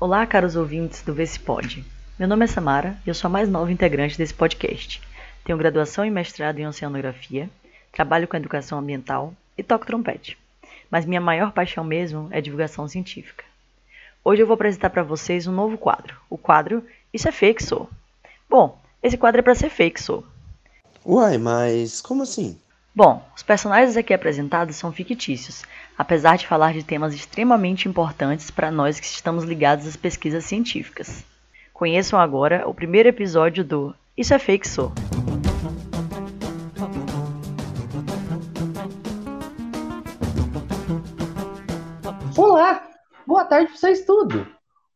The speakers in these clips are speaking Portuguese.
Olá, caros ouvintes do VCPod. Meu nome é Samara e eu sou a mais nova integrante desse podcast. Tenho graduação e mestrado em oceanografia, trabalho com educação ambiental e toco trompete. Mas minha maior paixão mesmo é divulgação científica. Hoje eu vou apresentar para vocês um novo quadro, o quadro Isso é Fake Sou. Bom, esse quadro é para ser fake sou. Uai, mas como assim? Bom, os personagens aqui apresentados são fictícios, apesar de falar de temas extremamente importantes para nós que estamos ligados às pesquisas científicas. Conheçam agora o primeiro episódio do Isso é Fake Sou. Olá! Boa tarde para vocês tudo!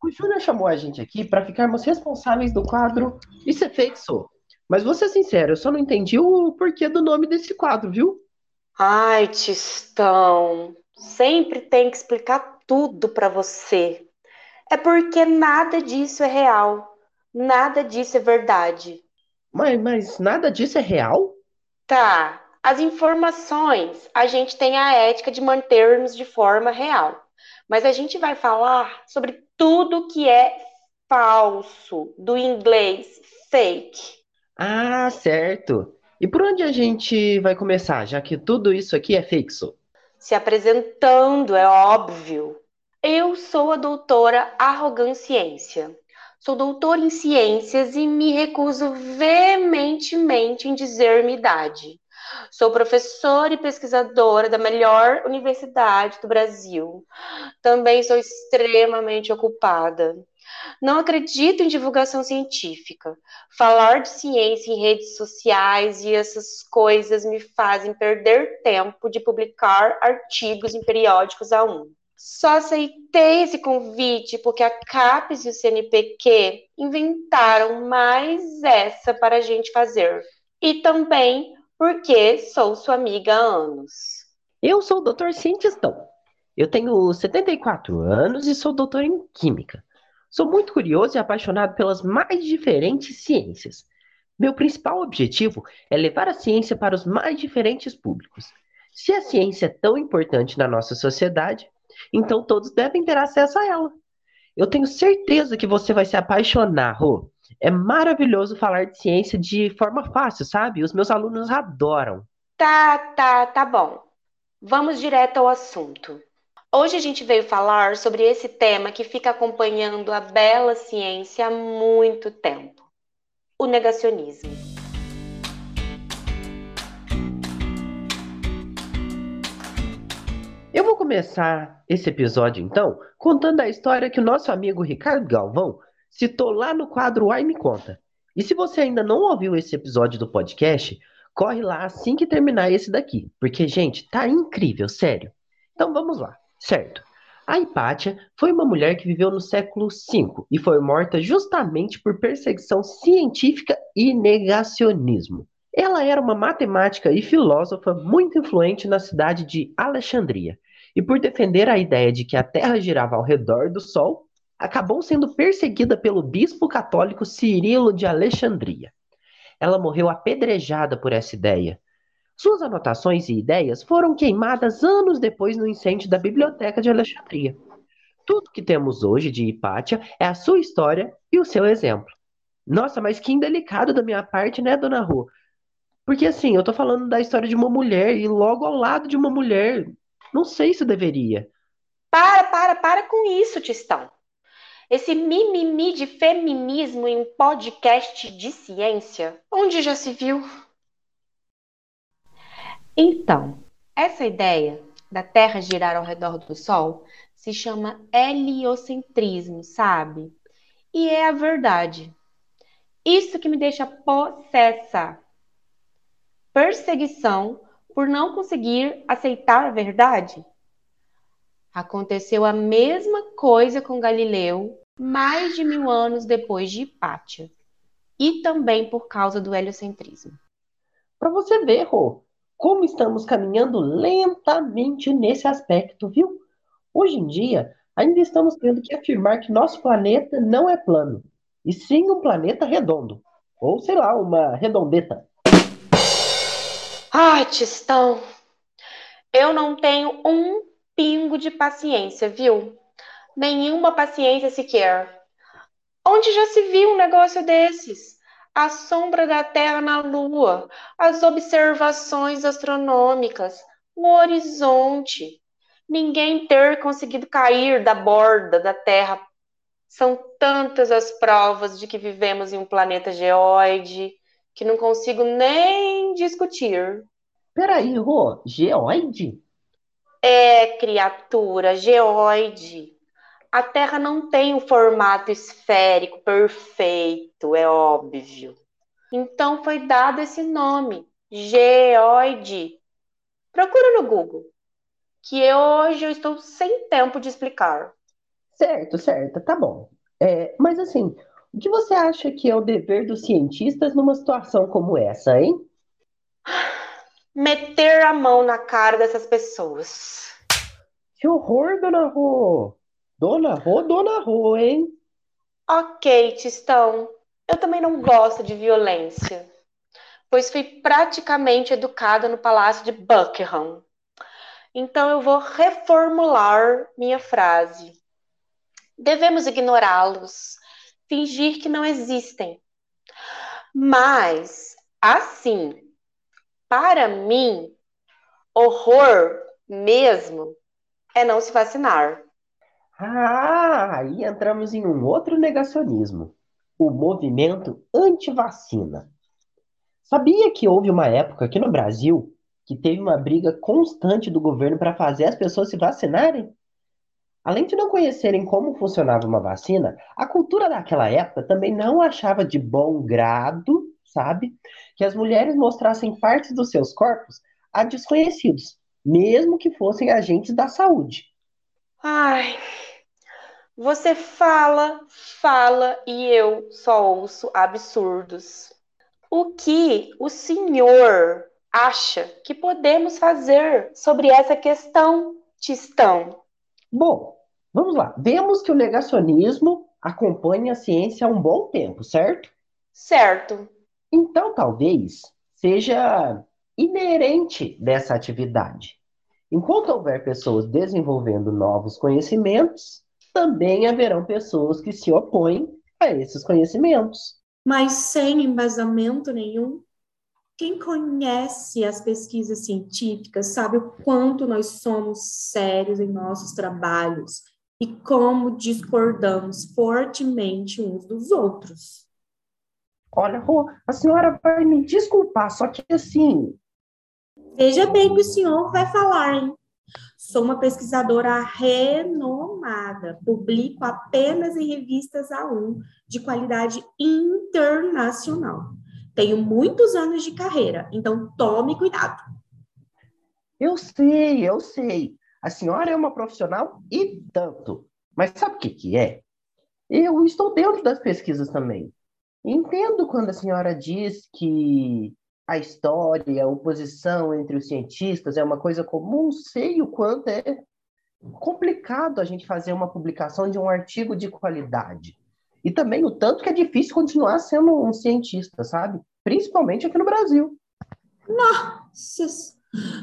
O Júnior chamou a gente aqui para ficarmos responsáveis do quadro Isso é Fake Sou. Mas vou ser sincero, eu só não entendi o porquê do nome desse quadro, viu? Ai, Tistão, sempre tem que explicar tudo para você. É porque nada disso é real. Nada disso é verdade. Mas, mas nada disso é real? Tá. As informações a gente tem a ética de mantermos de forma real. Mas a gente vai falar sobre tudo que é falso, do inglês fake. Ah, certo. E por onde a gente vai começar, já que tudo isso aqui é fixo? Se apresentando, é óbvio. Eu sou a doutora Arroganciência. Sou doutora em ciências e me recuso veementemente em dizer minha idade. Sou professora e pesquisadora da melhor universidade do Brasil. Também sou extremamente ocupada. Não acredito em divulgação científica. Falar de ciência em redes sociais e essas coisas me fazem perder tempo de publicar artigos em periódicos A1. Só aceitei esse convite porque a CAPES e o CNPq inventaram mais essa para a gente fazer. E também porque sou sua amiga há anos. Eu sou o doutor cientistão. Eu tenho 74 anos e sou doutor em Química. Sou muito curioso e apaixonado pelas mais diferentes ciências. Meu principal objetivo é levar a ciência para os mais diferentes públicos. Se a ciência é tão importante na nossa sociedade, então todos devem ter acesso a ela. Eu tenho certeza que você vai se apaixonar, Rô. É maravilhoso falar de ciência de forma fácil, sabe? Os meus alunos adoram. Tá, tá, tá bom. Vamos direto ao assunto. Hoje a gente veio falar sobre esse tema que fica acompanhando a bela ciência há muito tempo: o negacionismo. Eu vou começar esse episódio então contando a história que o nosso amigo Ricardo Galvão citou lá no quadro Ai Me Conta. E se você ainda não ouviu esse episódio do podcast, corre lá assim que terminar esse daqui, porque gente, tá incrível, sério. Então vamos lá. Certo. A Hipátia foi uma mulher que viveu no século V e foi morta justamente por perseguição científica e negacionismo. Ela era uma matemática e filósofa muito influente na cidade de Alexandria, e por defender a ideia de que a Terra girava ao redor do Sol, acabou sendo perseguida pelo bispo católico Cirilo de Alexandria. Ela morreu apedrejada por essa ideia, suas anotações e ideias foram queimadas anos depois no incêndio da Biblioteca de Alexandria. Tudo que temos hoje de Hipátia é a sua história e o seu exemplo. Nossa, mas que indelicado da minha parte, né, dona Ru? Porque assim, eu tô falando da história de uma mulher e logo ao lado de uma mulher. Não sei se deveria. Para, para, para com isso, Tistão. Esse mimimi de feminismo em um podcast de ciência, onde já se viu? Então, essa ideia da Terra girar ao redor do Sol se chama heliocentrismo, sabe? E é a verdade. Isso que me deixa possessa. Perseguição por não conseguir aceitar a verdade. Aconteceu a mesma coisa com Galileu mais de mil anos depois de Hipátia. E também por causa do heliocentrismo. Para você ver, Rô, como estamos caminhando lentamente nesse aspecto, viu? Hoje em dia, ainda estamos tendo que afirmar que nosso planeta não é plano, e sim um planeta redondo. Ou, sei lá, uma redondeta. Ai, Tistão, eu não tenho um pingo de paciência, viu? Nenhuma paciência sequer. Onde já se viu um negócio desses? A sombra da Terra na Lua, as observações astronômicas, o horizonte. Ninguém ter conseguido cair da borda da Terra. São tantas as provas de que vivemos em um planeta geóide que não consigo nem discutir. Peraí, Rô, geoide? É, criatura, geóide. A Terra não tem um formato esférico perfeito, é óbvio. Então foi dado esse nome, geóide. Procura no Google, que hoje eu estou sem tempo de explicar. Certo, certo, tá bom. É, mas assim, o que você acha que é o dever dos cientistas numa situação como essa, hein? Meter a mão na cara dessas pessoas. Que horror, dona Rô! Dona Rô, dona Rô, hein? Ok, Tistão. Eu também não gosto de violência, pois fui praticamente educada no palácio de Buckingham. Então eu vou reformular minha frase. Devemos ignorá-los, fingir que não existem. Mas, assim, para mim, horror mesmo é não se vacinar. Ah, aí entramos em um outro negacionismo, o movimento anti-vacina. Sabia que houve uma época aqui no Brasil que teve uma briga constante do governo para fazer as pessoas se vacinarem? Além de não conhecerem como funcionava uma vacina, a cultura daquela época também não achava de bom grado, sabe, que as mulheres mostrassem partes dos seus corpos a desconhecidos, mesmo que fossem agentes da saúde. Ai, você fala, fala e eu só ouço absurdos. O que o senhor acha que podemos fazer sobre essa questão, Tistão? Bom, vamos lá. Vemos que o negacionismo acompanha a ciência há um bom tempo, certo? Certo. Então, talvez seja inerente dessa atividade. Enquanto houver pessoas desenvolvendo novos conhecimentos, também haverão pessoas que se opõem a esses conhecimentos. Mas sem embasamento nenhum. Quem conhece as pesquisas científicas sabe o quanto nós somos sérios em nossos trabalhos e como discordamos fortemente uns dos outros. Olha, Rô, a senhora vai me desculpar, só que assim. Veja bem que o senhor vai falar, hein? Sou uma pesquisadora renomada, publico apenas em revistas A1 de qualidade internacional. Tenho muitos anos de carreira, então tome cuidado. Eu sei, eu sei. A senhora é uma profissional e tanto. Mas sabe o que, que é? Eu estou dentro das pesquisas também. Entendo quando a senhora diz que a história, a oposição entre os cientistas é uma coisa comum, sei o quanto é complicado a gente fazer uma publicação de um artigo de qualidade. E também o tanto que é difícil continuar sendo um cientista, sabe? Principalmente aqui no Brasil. Nossa!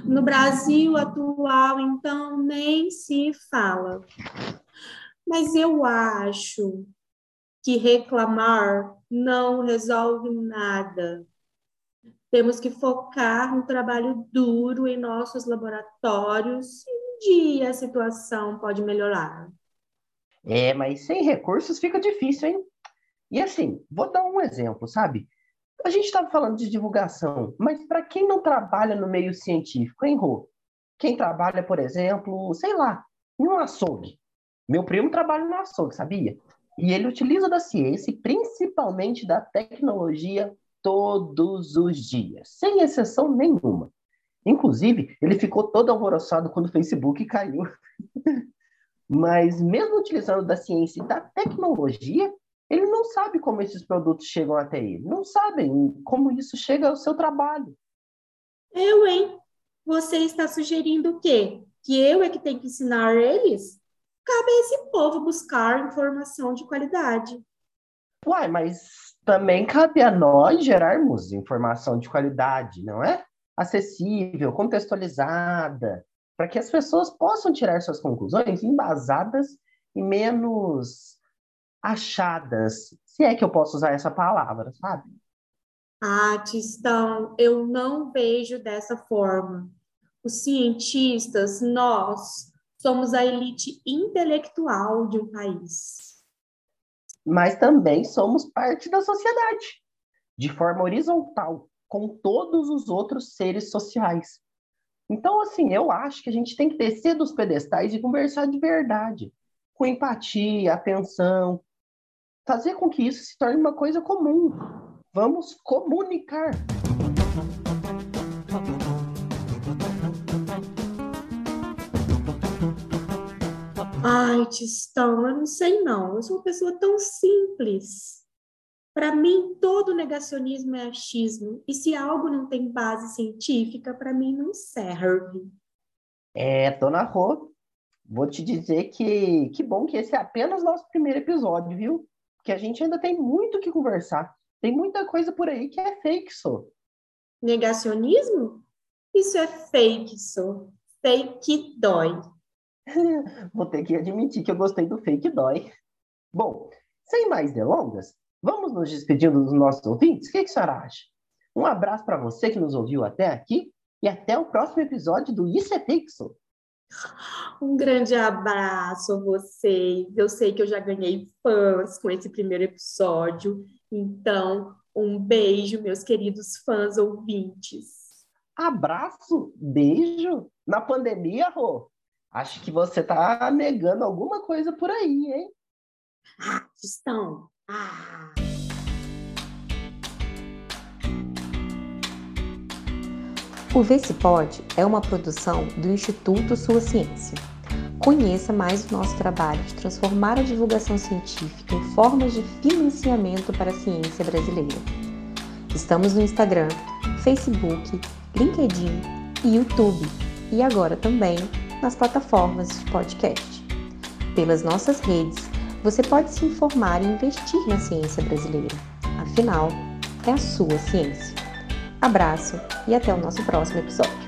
No Brasil atual, então, nem se fala. Mas eu acho que reclamar não resolve nada. Temos que focar no trabalho duro em nossos laboratórios e um dia a situação pode melhorar. É, mas sem recursos fica difícil, hein? E assim, vou dar um exemplo, sabe? A gente estava falando de divulgação, mas para quem não trabalha no meio científico, hein, Rô? Quem trabalha, por exemplo, sei lá, em um açougue. Meu primo trabalha no açougue, sabia? E ele utiliza da ciência principalmente da tecnologia todos os dias, sem exceção nenhuma. Inclusive, ele ficou todo alvoroçado quando o Facebook caiu. Mas mesmo utilizando da ciência e da tecnologia, ele não sabe como esses produtos chegam até ele. Não sabem como isso chega ao seu trabalho. Eu, hein? Você está sugerindo o quê? Que eu é que tenho que ensinar eles? Cabe a esse povo buscar informação de qualidade. Uai, mas também cabe a nós gerarmos informação de qualidade, não é? Acessível, contextualizada, para que as pessoas possam tirar suas conclusões embasadas e menos achadas, se é que eu posso usar essa palavra, sabe? Ah, Tistão, eu não vejo dessa forma. Os cientistas, nós, somos a elite intelectual de um país. Mas também somos parte da sociedade, de forma horizontal, com todos os outros seres sociais. Então, assim, eu acho que a gente tem que descer dos pedestais e conversar de verdade, com empatia, atenção, fazer com que isso se torne uma coisa comum. Vamos comunicar. Ai, Tistão, eu não sei não. Eu sou uma pessoa tão simples. Para mim, todo negacionismo é achismo. E se algo não tem base científica, para mim não serve. É, Dona Rô, vou te dizer que que bom que esse é apenas nosso primeiro episódio, viu? Porque a gente ainda tem muito o que conversar. Tem muita coisa por aí que é fake, só. Negacionismo? Isso é fake, só. Fake dói. Vou ter que admitir que eu gostei do fake dói. Bom, sem mais delongas, vamos nos despedindo dos nossos ouvintes? O que, que a senhora acha? Um abraço para você que nos ouviu até aqui e até o próximo episódio do Isso é Pixel. Um grande abraço a vocês. Eu sei que eu já ganhei fãs com esse primeiro episódio. Então, um beijo, meus queridos fãs ouvintes. Abraço, beijo. Na pandemia, Rô, acho que você tá negando alguma coisa por aí, hein? Ah, estão. Ah. O Pode é uma produção do Instituto Sua Ciência. Conheça mais o nosso trabalho de transformar a divulgação científica em formas de financiamento para a ciência brasileira. Estamos no Instagram, Facebook, LinkedIn e YouTube, e agora também nas plataformas de podcast. Pelas nossas redes, você pode se informar e investir na ciência brasileira. Afinal, é a sua ciência. Abraço e até o nosso próximo episódio.